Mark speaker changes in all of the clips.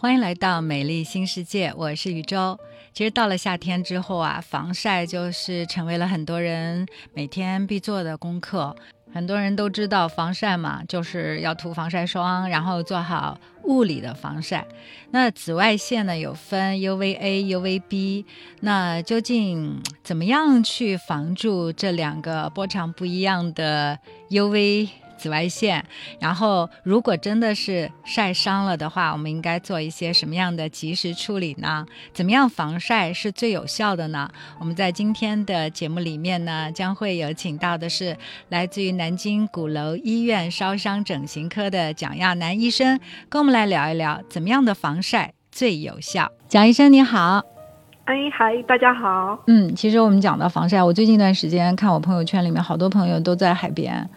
Speaker 1: 欢迎来到美丽新世界，我是宇宙。其实到了夏天之后啊，防晒就是成为了很多人每天必做的功课。很多人都知道防晒嘛，就是要涂防晒霜，然后做好物理的防晒。那紫外线呢有分 UVA、UVB，那究竟怎么样去防住这两个波长不一样的 UV？紫外线，然后如果真的是晒伤了的话，我们应该做一些什么样的及时处理呢？怎么样防晒是最有效的呢？我们在今天的节目里面呢，将会有请到的是来自于南京鼓楼医院烧伤整形科的蒋亚楠医生，跟我们来聊一聊怎么样的防晒最有效。蒋医生你好，
Speaker 2: 哎嗨，大家好。
Speaker 1: 嗯，其实我们讲到防晒，我最近一段时间看我朋友圈里面好多朋友都在海边。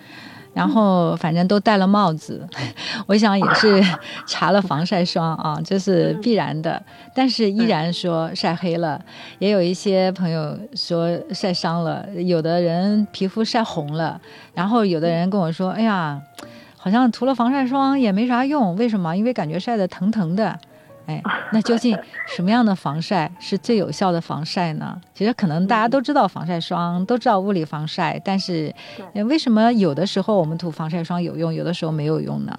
Speaker 1: 然后反正都戴了帽子，我想也是 搽了防晒霜啊，这是必然的。但是依然说晒黑了，也有一些朋友说晒伤了，有的人皮肤晒红了，然后有的人跟我说：“哎呀，好像涂了防晒霜也没啥用，为什么？因为感觉晒得疼疼的。”哎，那究竟什么样的防晒是最有效的防晒呢？其实可能大家都知道防晒霜，都知道物理防晒，但是为什么有的时候我们涂防晒霜有用，有的时候没有用呢？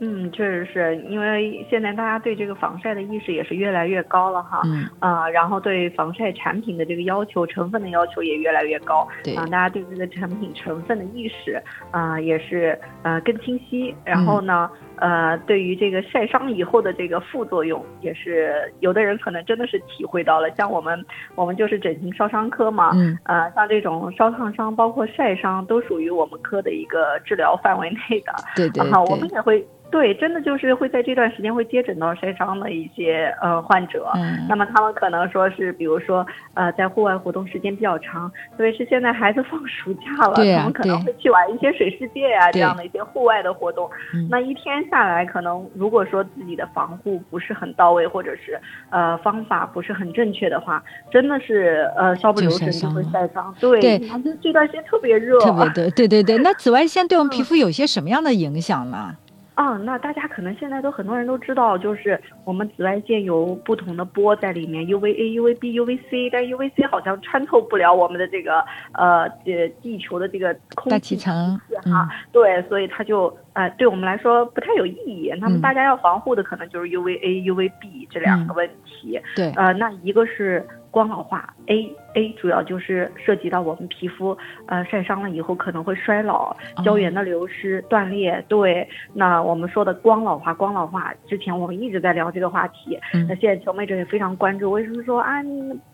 Speaker 2: 嗯，确实是因为现在大家对这个防晒的意识也是越来越高了哈，
Speaker 1: 嗯。
Speaker 2: 啊，然后对防晒产品的这个要求、成分的要求也越来越高，
Speaker 1: 对。
Speaker 2: 啊，大家对这个产品成分的意识啊也是呃更清晰，然后呢，呃，对于这个晒伤以后的这个副作用，也是有的人可能真的是体会到了，像我们我们就是整形烧伤科嘛，
Speaker 1: 嗯。
Speaker 2: 呃，像这种烧烫伤包括晒伤都属于我们科的一个治疗范围内的，
Speaker 1: 对对
Speaker 2: 啊，我们，也会。对，真的就是会在这段时间会接诊到晒伤的一些呃患者，
Speaker 1: 嗯。
Speaker 2: 那么他们可能说是，比如说呃在户外活动时间比较长，特别是现在孩子放暑假了，
Speaker 1: 对
Speaker 2: 他们可能会去玩一些水世界呀、
Speaker 1: 对。
Speaker 2: 这样的一些户外的活动。
Speaker 1: 嗯。
Speaker 2: 那一天下来，可能如果说自己的防护不是很到位，或者是呃方法不是很正确的话，真的是呃稍不留神就会
Speaker 1: 晒伤。
Speaker 2: 对，
Speaker 1: 对
Speaker 2: 这段时间特别热，
Speaker 1: 特别的，对对对。那紫外线对我们
Speaker 2: 嗯
Speaker 1: 皮肤有些什么样的影响呢？
Speaker 2: 啊，那大家可能现在都很多人都知道，就是我们紫外线有不同的波在里面，UVA、UVB、UVC，但 UVC 好像穿透不了我们的这个呃呃地球的这个空
Speaker 1: 大
Speaker 2: 气
Speaker 1: 气层，嗯
Speaker 2: 哈，对，所以它就呃对我们来说不太有意义。那
Speaker 1: 嗯
Speaker 2: 么大家要防护的可能就是 UVA、UVB 这两个问题。
Speaker 1: 对，
Speaker 2: 呃，那一个是光老化，A A 主要就是涉及到我们皮肤呃晒伤了以后可能会衰老、胶原的流失、断裂。对，那我们说的光老化，光老化之前我们一直在聊这个话题，
Speaker 1: 嗯。
Speaker 2: 那现在求美者也非常关注，为什么说啊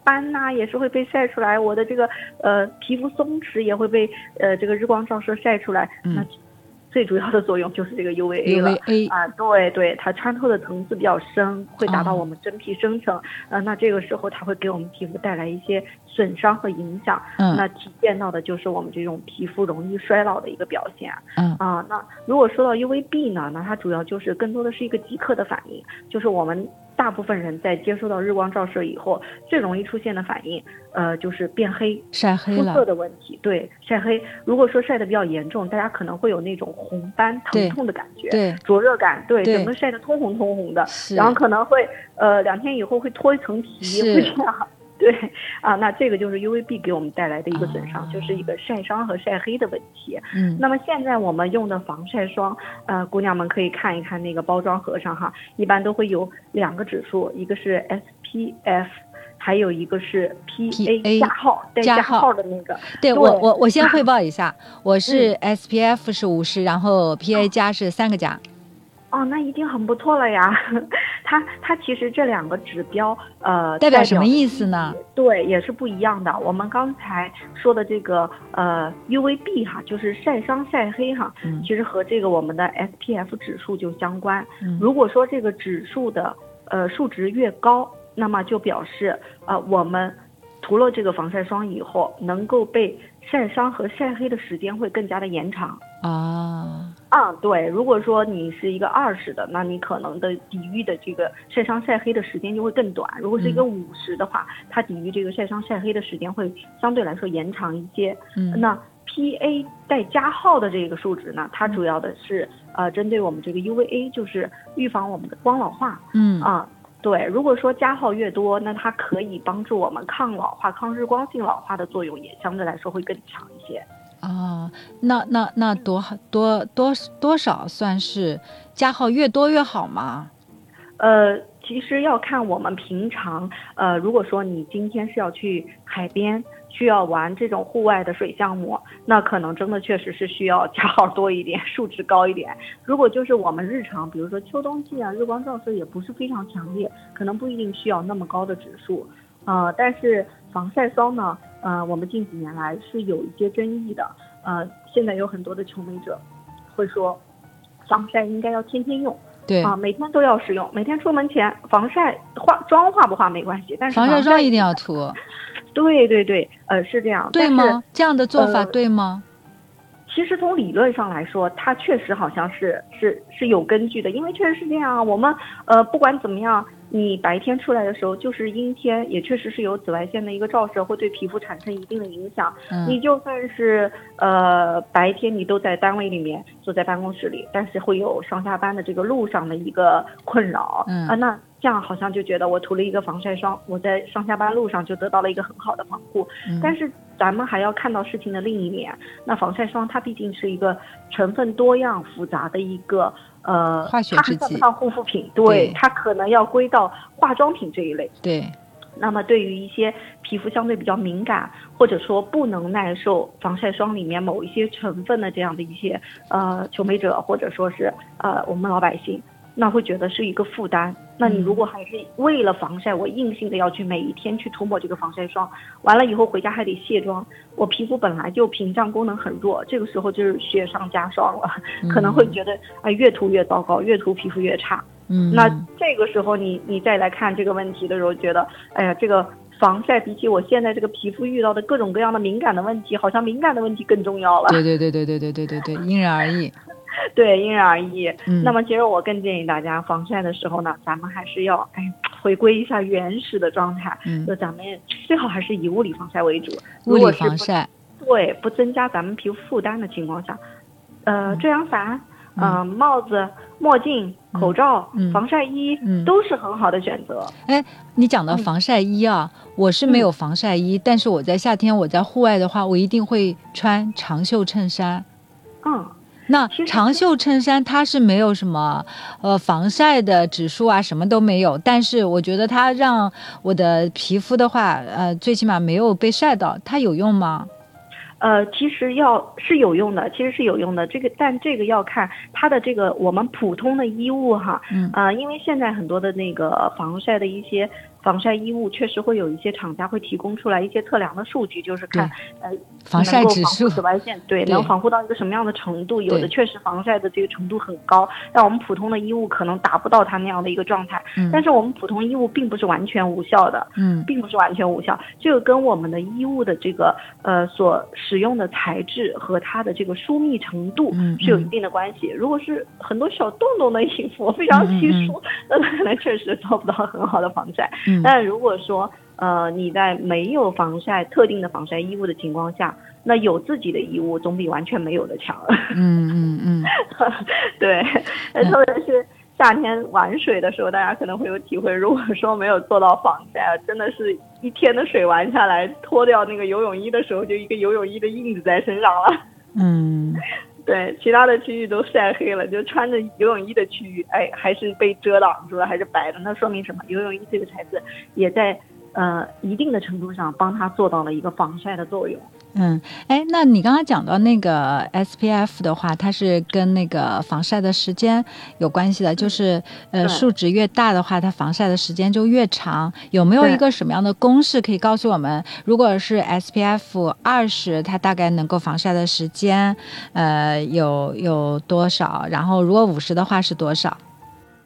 Speaker 2: 斑呐、也是会被晒出来，我的这个呃皮肤松弛也会被呃这个日光照射晒出来，
Speaker 1: 嗯。
Speaker 2: 那最主要的作用就是这个 UVA 了。
Speaker 1: UVA，
Speaker 2: 啊，对对，它穿透的层次比较深，会达到
Speaker 1: 哦
Speaker 2: 我们真皮生成。呃，那这个时候它会给我们皮肤带来一些损伤和影响。
Speaker 1: 嗯
Speaker 2: 那体现到的就是我们这种皮肤容易衰老的一个表现啊。
Speaker 1: 嗯
Speaker 2: 啊，那如果说到 UVB 呢，那它主要就是更多的是一个即刻的反应，就是我们大部分人在接收到日光照射以后，最容易出现的反应，呃，就是变黑、
Speaker 1: 晒黑
Speaker 2: 肤色，的问题。对，晒黑。如果说晒得比较严重，大家可能会有那种红斑、疼痛的感觉。
Speaker 1: 对，
Speaker 2: 灼热感，对，
Speaker 1: 对
Speaker 2: 整个晒得通红通红的，然后可能会呃两天以后会脱一层皮，会这样。对啊，那这个就是 UVB 给我们带来的一个损伤，
Speaker 1: 啊
Speaker 2: 就是一个晒伤和晒黑的问题。
Speaker 1: 嗯，
Speaker 2: 那么现在我们用的防晒霜，呃，姑娘们可以看一看那个包装盒上哈，一般都会有两个指数，一个是 SPF，还有一个是
Speaker 1: PA
Speaker 2: PA 加号带加
Speaker 1: 加号
Speaker 2: 号的那个。
Speaker 1: 对我
Speaker 2: 对
Speaker 1: 我我先汇 报一下，我是
Speaker 2: 嗯
Speaker 1: SPF 是五十，然后 PA 加是三个加，
Speaker 2: 哦，那一定很不错了呀。它它其实这两个指标，呃，
Speaker 1: 代表什么意思呢？
Speaker 2: 对，也是不一样的。我们刚才说的这个呃 UVB 哈，就是晒伤晒黑哈，
Speaker 1: 嗯
Speaker 2: 其实和这个我们的 SPF 指数就相关。
Speaker 1: 嗯
Speaker 2: 如果说这个指数的呃数值越高，那么就表示呃我们涂了这个防晒霜以后，能够被晒伤和晒黑的时间会更加的延长。
Speaker 1: 啊，
Speaker 2: 啊，对，如果说你是一个二十的，那你可能的抵御的这个晒伤晒黑的时间就会更短。如果是一个五十的话，它抵御这个晒伤晒黑的时间会相对来说延长一些。
Speaker 1: 嗯
Speaker 2: 那 PA 带加号的这个数值呢，它主要的是呃，针对我们这个 UVA，就是预防我们的光老化。
Speaker 1: 嗯
Speaker 2: 啊，对，如果说加号越多，那它可以帮助我们抗老化、抗日光性老化的作用也相对来说会更强一些。
Speaker 1: 哦，那那那多多多多少算是加号越多越好吗？
Speaker 2: 呃，其实要看我们平常，呃，如果说你今天是要去海边，需要玩这种户外的水项目，那可能真的确实是需要加号多一点，数值高一点。如果就是我们日常，比如说秋冬季啊，日光照射也不是非常强烈，可能不一定需要那么高的指数。呃，但是防晒霜呢，呃，我们近几年来是有一些争议的。呃，现在有很多的求美者会说，防晒应该要天天用。
Speaker 1: 对
Speaker 2: 啊，每天都要使用，每天出门前防晒化妆化不化没关系，但是
Speaker 1: 防晒霜一定要涂。
Speaker 2: 对对对，呃，是这样。
Speaker 1: 对吗？这样的做法对吗？
Speaker 2: 其实从理论上来说，它确实好像是是是有根据的，因为确实是这样啊。我们呃不管怎么样，你白天出来的时候就是阴天，也确实是有紫外线的一个照射，会对皮肤产生一定的影响。
Speaker 1: 嗯、
Speaker 2: 你就算是呃白天你都在单位里面坐在办公室里，但是会有上下班的这个路上的一个困扰。
Speaker 1: 嗯
Speaker 2: 啊，那这样好像就觉得我涂了一个防晒霜，我在上下班路上就得到了一个很好的防护。
Speaker 1: 嗯、
Speaker 2: 但是咱们还要看到事情的另一面，那防晒霜它毕竟是一个成分多样复杂的一个呃
Speaker 1: 化学制剂，
Speaker 2: 它护肤品，对它可能要归到化妆品这一类。
Speaker 1: 对。
Speaker 2: 那么对于一些皮肤相对比较敏感，或者说不能耐受防晒霜里面某一些成分的这样的一些呃求美者，或者说是呃我们老百姓。那会觉得是一个负担。那你如果还是为了防晒，我硬性的要去每一天去涂抹这个防晒霜，完了以后回家还得卸妆，我皮肤本来就屏障功能很弱，这个时候就是雪上加霜了，可能会觉得啊越涂越糟糕，越涂皮肤越差。
Speaker 1: 嗯，
Speaker 2: 那这个时候你你再来看这个问题的时候，觉得哎呀这个防晒比起我现在这个皮肤遇到的各种各样的敏感的问题，好像敏感的问题更重要了。
Speaker 1: 对对对对对对对对对，因人而异。
Speaker 2: 对，因人而异。
Speaker 1: 嗯，
Speaker 2: 那么其实我更建议大家防晒的时候呢，咱们还是要哎回归一下原始的状态。
Speaker 1: 嗯，
Speaker 2: 就咱们最好还是以物理防晒为主。
Speaker 1: 物理防晒。
Speaker 2: 对，不增加咱们皮肤负担的情况下，呃，遮阳伞、嗯、帽子、墨镜、口罩、
Speaker 1: 嗯、
Speaker 2: 防晒衣、
Speaker 1: 嗯、
Speaker 2: 都是很好的选择。
Speaker 1: 哎，你讲到防晒衣啊，我是没有防晒衣，但是我在夏天我在户外的话，我一定会穿长袖衬衫。
Speaker 2: 嗯。
Speaker 1: 那长袖衬衫它是没有什么呃防晒的指数啊，什么都没有。但是我觉得它让我的皮肤的话，呃，最起码没有被晒到，它有用吗？
Speaker 2: 呃，其实要是有用的，其实是有用的。这个，但这个要看它的这个我们普通的衣物哈，
Speaker 1: 嗯，
Speaker 2: 啊、呃，因为现在很多的那个防晒的一些防晒衣物，确实会有一些厂家会提供出来一些测量的数据，就是看呃
Speaker 1: 防晒指数、
Speaker 2: 紫外线对
Speaker 1: 对
Speaker 2: 能防护到一个什么样的程度。有的确实防晒的这个程度很高，但我们普通的衣物可能达不到它那样的一个状态。
Speaker 1: 嗯，
Speaker 2: 但是我们普通衣物并不是完全无效的，
Speaker 1: 嗯，
Speaker 2: 并不是完全无效，这个跟我们的衣物的这个呃所使用的材质和它的这个疏密程度
Speaker 1: 嗯
Speaker 2: 是有一定的关系。如果是很多小洞洞的衣服，非常稀疏，那可能确实做不到很好的防晒。
Speaker 1: 嗯
Speaker 2: 但如果说呃你在没有防晒特定的防晒衣物的情况下，那有自己的衣物总比完全没有的强。
Speaker 1: 嗯嗯嗯，
Speaker 2: 对，特别是。夏天玩水的时候，大家可能会有体会。如果说没有做到防晒，真的是一天的水玩下来，脱掉那个游泳衣的时候，就一个游泳衣的印子在身上了。
Speaker 1: 嗯，
Speaker 2: 对，其他的区域都晒黑了，就穿着游泳衣的区域，哎，还是被遮挡住了，还是白的。那说明什么？游泳衣这个材质也在呃一定的程度上帮他做到了一个防晒的作用。
Speaker 1: 嗯，哎，那你刚刚讲到那个 SPF 的话，它是跟那个防晒的时间有关系的，就是呃数值越大的话，它防晒的时间就越长。有没有一个什么样的公式可以告诉我们，如果是 SPF 二十，它大概能够防晒的时间，呃，有有多少？然后如果五十的话是多少？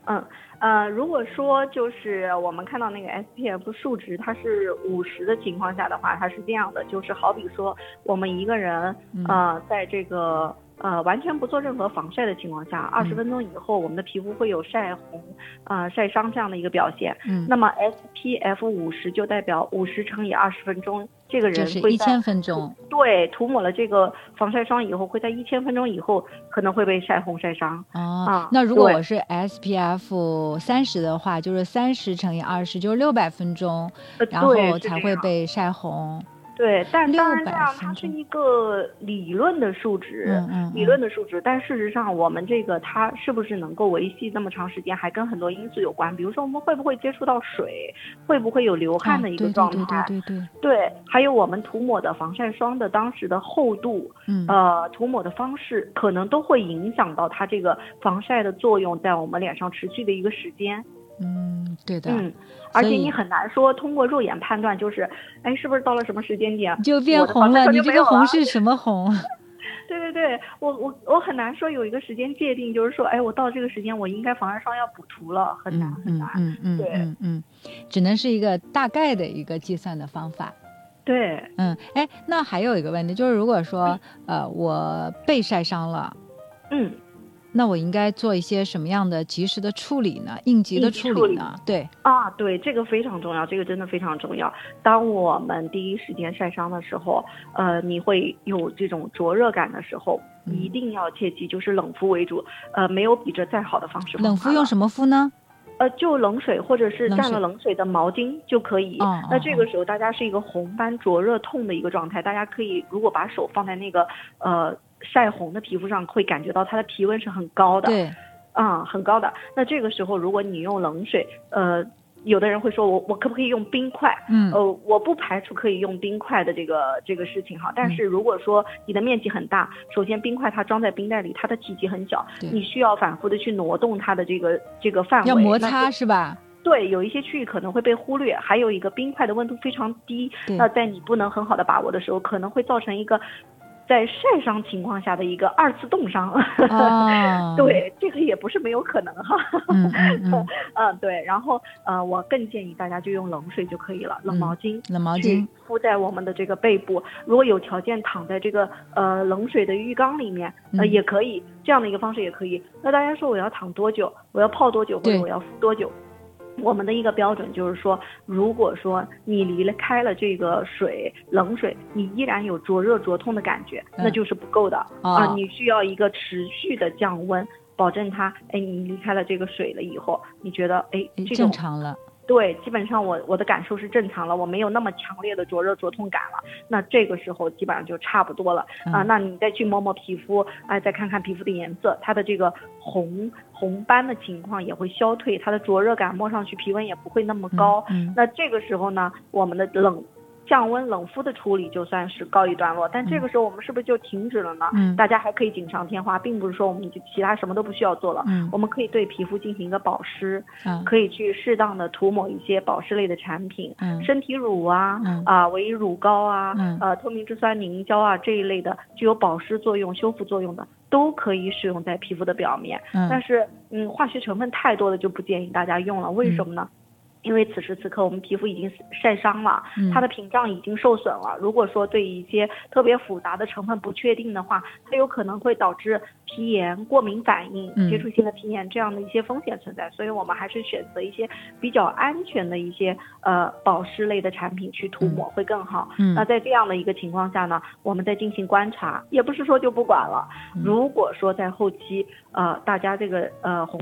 Speaker 2: 嗯。呃，如果说就是我们看到那个 SPF 数值它是五十的情况下的话，它是这样的，就是好比说我们一个人呃，在这个呃完全不做任何防晒的情况下，二十分钟以后，我们的皮肤会有晒红、呃晒伤这样的一个表现。
Speaker 1: 嗯，
Speaker 2: 那么 SPF 五十就代表五十乘以二十分钟这个人
Speaker 1: 就是
Speaker 2: 会在
Speaker 1: 一千分钟。
Speaker 2: 对涂抹了这个防晒霜以后，会在一千分钟以后可能会被晒红晒伤。
Speaker 1: 哦，
Speaker 2: 啊
Speaker 1: 那如果我是 SPF 三十的话，就是三十乘以二十，就是六百分钟，
Speaker 2: 呃
Speaker 1: 然后才会被晒红。
Speaker 2: 对，但当然
Speaker 1: 600
Speaker 2: 这样它是一个理论的数值，
Speaker 1: 嗯嗯，
Speaker 2: 理论的数值，但事实上我们这个它是不是能够维系那么长时间，还跟很多因素有关。比如说我们会不会接触到水，会不会有流汗的一个状态，
Speaker 1: 啊、对对对对对。
Speaker 2: 对，还有我们涂抹的防晒霜的当时的厚度，
Speaker 1: 嗯。
Speaker 2: 呃，涂抹的方式，可能都会影响到它这个防晒的作用在我们脸上持续的一个时间。
Speaker 1: 嗯，对的，
Speaker 2: 嗯，而且你很难说通过肉眼判断，就是，哎，是不是到了什么时间点
Speaker 1: 就变红了。你这个红是什么红？
Speaker 2: 对对对，我我我很难说有一个时间界定，就是说，哎，我到这个时间我应该防晒霜要补涂了，很难很
Speaker 1: 嗯
Speaker 2: 难。
Speaker 1: 嗯嗯
Speaker 2: 对
Speaker 1: 嗯嗯，只能是一个大概的一个计算的方法。
Speaker 2: 对，
Speaker 1: 嗯，哎，那还有一个问题就是，如果说呃我被晒伤了。
Speaker 2: 嗯，
Speaker 1: 那我应该做一些什么样的及时的处理呢？应急的
Speaker 2: 处理
Speaker 1: 呢？对，
Speaker 2: 啊，对，这个非常重要，这个真的非常重要。当我们第一时间晒伤的时候，呃，你会有这种灼热感的时候，
Speaker 1: 嗯
Speaker 2: 一定要切记，就是冷敷为主。呃，没有比这再好的方式。
Speaker 1: 冷敷用什么敷呢？
Speaker 2: 呃，就冷水或者是蘸了冷水的毛巾就可以。那这个时候大家是一个红斑灼热痛的一个状态，大家可以如果把手放在那个呃晒红的皮肤上，会感觉到它的体温是很高的。
Speaker 1: 对，
Speaker 2: 啊、很高的。那这个时候，如果你用冷水，呃，有的人会说我我可不可以用冰块？
Speaker 1: 嗯
Speaker 2: 呃，我不排除可以用冰块的这个这个事情哈。
Speaker 1: 嗯
Speaker 2: 但是如果说你的面积很大，首先冰块它装在冰袋里，它的体积很小，你需要反复的去挪动它的这个这个范围，
Speaker 1: 要摩擦是吧？
Speaker 2: 对，有一些区域可能会被忽略，还有一个冰块的温度非常低，那在你不能很好的把握的时候，可能会造成一个在晒伤情况下的一个二次冻伤。
Speaker 1: 哦，，
Speaker 2: 对，这个也不是没有可能哈。
Speaker 1: 嗯嗯嗯，
Speaker 2: 嗯，对，然后呃，我更建议大家就用冷水就可以了，冷毛巾。
Speaker 1: 冷毛巾，
Speaker 2: 敷在我们的这个背部，如果有条件躺在这个呃冷水的浴缸里面，呃
Speaker 1: 嗯
Speaker 2: 也可以，这样的一个方式也可以。那大家说我要躺多久？我要泡多久？或者我要敷多久？我们的一个标准就是说，如果说你离了开了这个水冷水，你依然有灼热灼痛的感觉，那
Speaker 1: 嗯
Speaker 2: 就是不够的。
Speaker 1: 哦
Speaker 2: 啊、你需要一个持续的降温，保证它，哎，你离开了这个水了以后，你觉得，哎，
Speaker 1: 诶
Speaker 2: 这种
Speaker 1: 正常了。
Speaker 2: 对，基本上我我的感受是正常了，我没有那么强烈的灼热灼痛感了。那这个时候基本上就差不多了啊、
Speaker 1: 嗯
Speaker 2: 那你再去摸摸皮肤，哎，再看看皮肤的颜色，它的这个红红斑的情况也会消退，它的灼热感摸上去皮温也不会那么高。
Speaker 1: 嗯，
Speaker 2: 那这个时候呢，我们的冷降温冷敷的处理就算是告一段落。但这个时候我们是不是就停止了呢？
Speaker 1: 嗯
Speaker 2: 大家还可以锦上添花，并不是说我们就其他什么都不需要做了。
Speaker 1: 嗯
Speaker 2: 我们可以对皮肤进行一个保湿，
Speaker 1: 啊，
Speaker 2: 可以去适当的涂抹一些保湿类的产品，
Speaker 1: 嗯
Speaker 2: 身体乳啊，
Speaker 1: 嗯
Speaker 2: 啊维乳膏啊，
Speaker 1: 嗯
Speaker 2: 呃透明质酸凝胶啊这一类的具有保湿作用、修复作用的，都可以使用在皮肤的表面。但
Speaker 1: 嗯
Speaker 2: 是，嗯，化学成分太多的就不建议大家用了。为什么呢？因为此时此刻我们皮肤已经晒伤了，
Speaker 1: 嗯
Speaker 2: 它的屏障已经受损了。如果说对一些特别复杂的成分不确定的话，它有可能会导致皮炎、过敏反应、
Speaker 1: 嗯
Speaker 2: 接触性的皮炎这样的一些风险存在。所以我们还是选择一些比较安全的一些呃保湿类的产品去涂抹会更好。
Speaker 1: 嗯
Speaker 2: 那在这样的一个情况下呢，我们再进行观察，也不是说就不管了。
Speaker 1: 嗯
Speaker 2: 如果说在后期呃大家这个呃红。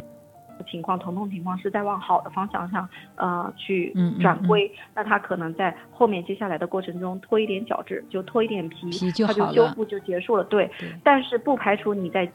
Speaker 2: 情况疼痛情况是在往好的方向上，呃，去
Speaker 1: 嗯嗯
Speaker 2: 转归，那他可能在后面接下来的过程中脱一点角质，就脱一点皮，
Speaker 1: 皮就
Speaker 2: 它就修复就结束了。对，
Speaker 1: 对
Speaker 2: 但是不排除你在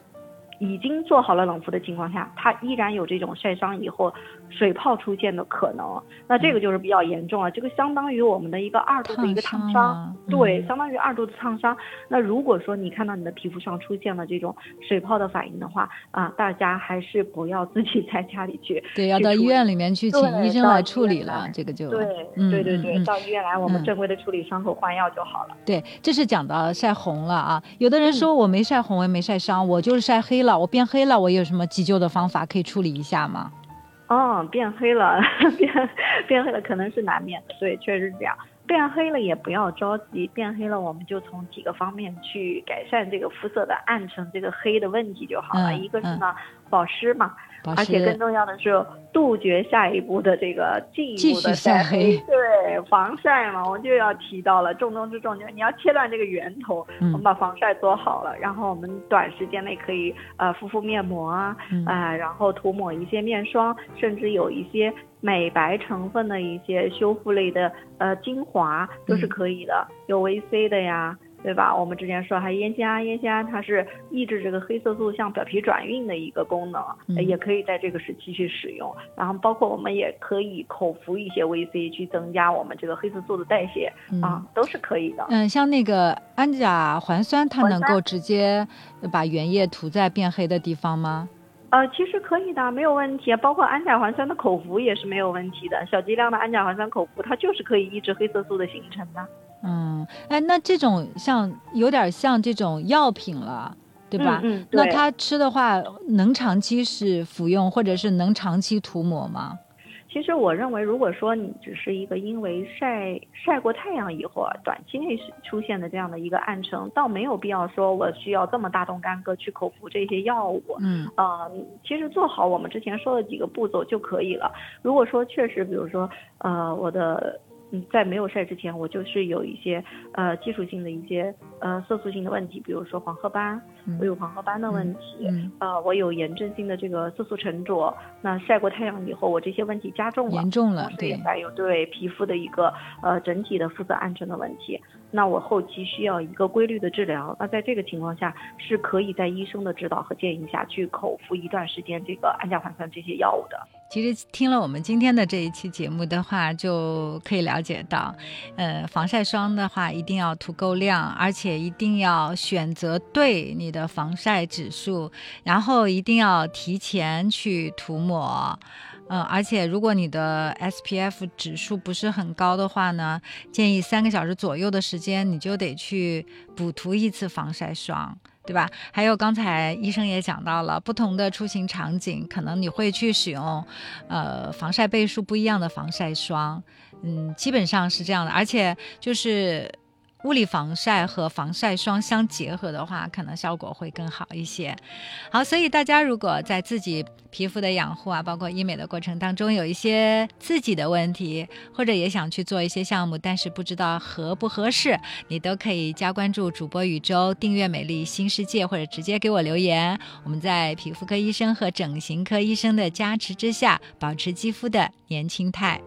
Speaker 2: 已经做好了冷敷的情况下，它依然有这种晒伤以后水泡出现的可能，那这个就是比较严重了。这个相当于我们的一个二度的一个烫
Speaker 1: 烫
Speaker 2: 伤，对，
Speaker 1: 嗯
Speaker 2: 相当于二度的烫伤。那如果说你看到你的皮肤上出现了这种水泡的反应的话，啊，大家还是不要自己在家里去。
Speaker 1: 对，要到医院里面去请
Speaker 2: 医
Speaker 1: 医生来处理，了这个就
Speaker 2: 对
Speaker 1: 嗯
Speaker 2: 对对对，到医院来，我们
Speaker 1: 嗯
Speaker 2: 正规的处理伤口换药就好了。
Speaker 1: 对，这是讲到晒红了啊。有的人
Speaker 2: 嗯
Speaker 1: 说我没晒红，我也没晒伤，我就是晒黑了，我变黑了，我有什么急救的方法可以处理一下吗？
Speaker 2: 哦，变黑了，变变黑了，可能是难免的，对，确实是这样。变黑了也不要着急，变黑了我们就从几个方面去改善这个肤色的暗沉这个黑的问题就好了。
Speaker 1: 嗯
Speaker 2: 一个是呢，保湿嘛。而且更重要的是，杜绝下一步的这个进一步的晒黑。对，防晒嘛，我就要提到了重中之重，就是你要切断这个源头。我们把防晒做好了，然后我们短时间内可以呃敷敷面膜啊，啊，然后涂抹一些面霜，甚至有一些美白成分的一些修复类的呃精华都是可以的，有维 C 的呀。对吧？我们之前说还烟酰胺烟酰胺它是抑制这个黑色素向表皮转运的一个功能，也可以在这个时期去使用。然后包括我们也可以口服一些 VC 去增加我们这个黑色素的代谢啊，都是可以的。
Speaker 1: 嗯，像那个氨甲环酸，它能够直接把原液涂在变黑的地方吗？
Speaker 2: 呃，其实可以的，没有问题。包括氨甲环酸的口服也是没有问题的，小剂量的氨甲环酸口服，它就是可以抑制黑色素的形成的。
Speaker 1: 嗯，哎，那这种像有点像这种药品了，对吧？
Speaker 2: 嗯，
Speaker 1: 那他吃的话，能长期是服用，或者是能长期涂抹吗？
Speaker 2: 其实我认为，如果说你只是一个因为晒晒过太阳以后啊，短期内出现的这样的一个暗沉，倒没有必要说我需要这么大动干戈去口服这些药物。
Speaker 1: 嗯，
Speaker 2: 呃，其实做好我们之前说的几个步骤就可以了。如果说确实，比如说，呃，我的。嗯，在没有晒之前，我就是有一些呃技术性的一些呃色素性的问题，比如说黄褐斑，我有黄褐斑的问题，呃，我有炎症性的这个色素沉着。那晒过太阳以后，我这些问题加重了，
Speaker 1: 严重了，对，
Speaker 2: 还有对皮肤的一个呃整体的肤色暗沉的问题。那我后期需要一个规律的治疗。那在这个情况下，是可以在医生的指导和建议下去口服一段时间这个氨甲环酸这些药物的。
Speaker 1: 其实听了我们今天的这一期节目的话，就可以了解到，呃，防晒霜的话一定要涂够量，而且一定要选择对的防晒指数，然后一定要提前去涂抹。嗯，而且如果你的 SPF 指数不是很高的话呢，建议三个小时左右的时间你就得去补涂一次防晒霜，对吧？还有刚才医生也讲到了，不同的出行场景，可能你会去使用，呃，防晒倍数不一样的防晒霜，嗯，基本上是这样的，而且就是。物理防晒和防晒霜相结合的话，可能效果会更好一些。好，所以大家如果在自己皮肤的养护啊，包括医美的过程当中，有一些自己的问题，或者也想去做一些项目，但是不知道合不合适，你都可以加关注主播宇宙，订阅美丽新世界，或者直接给我留言。我们在皮肤科医生和整形科医生的加持之下，保持肌肤的年轻态。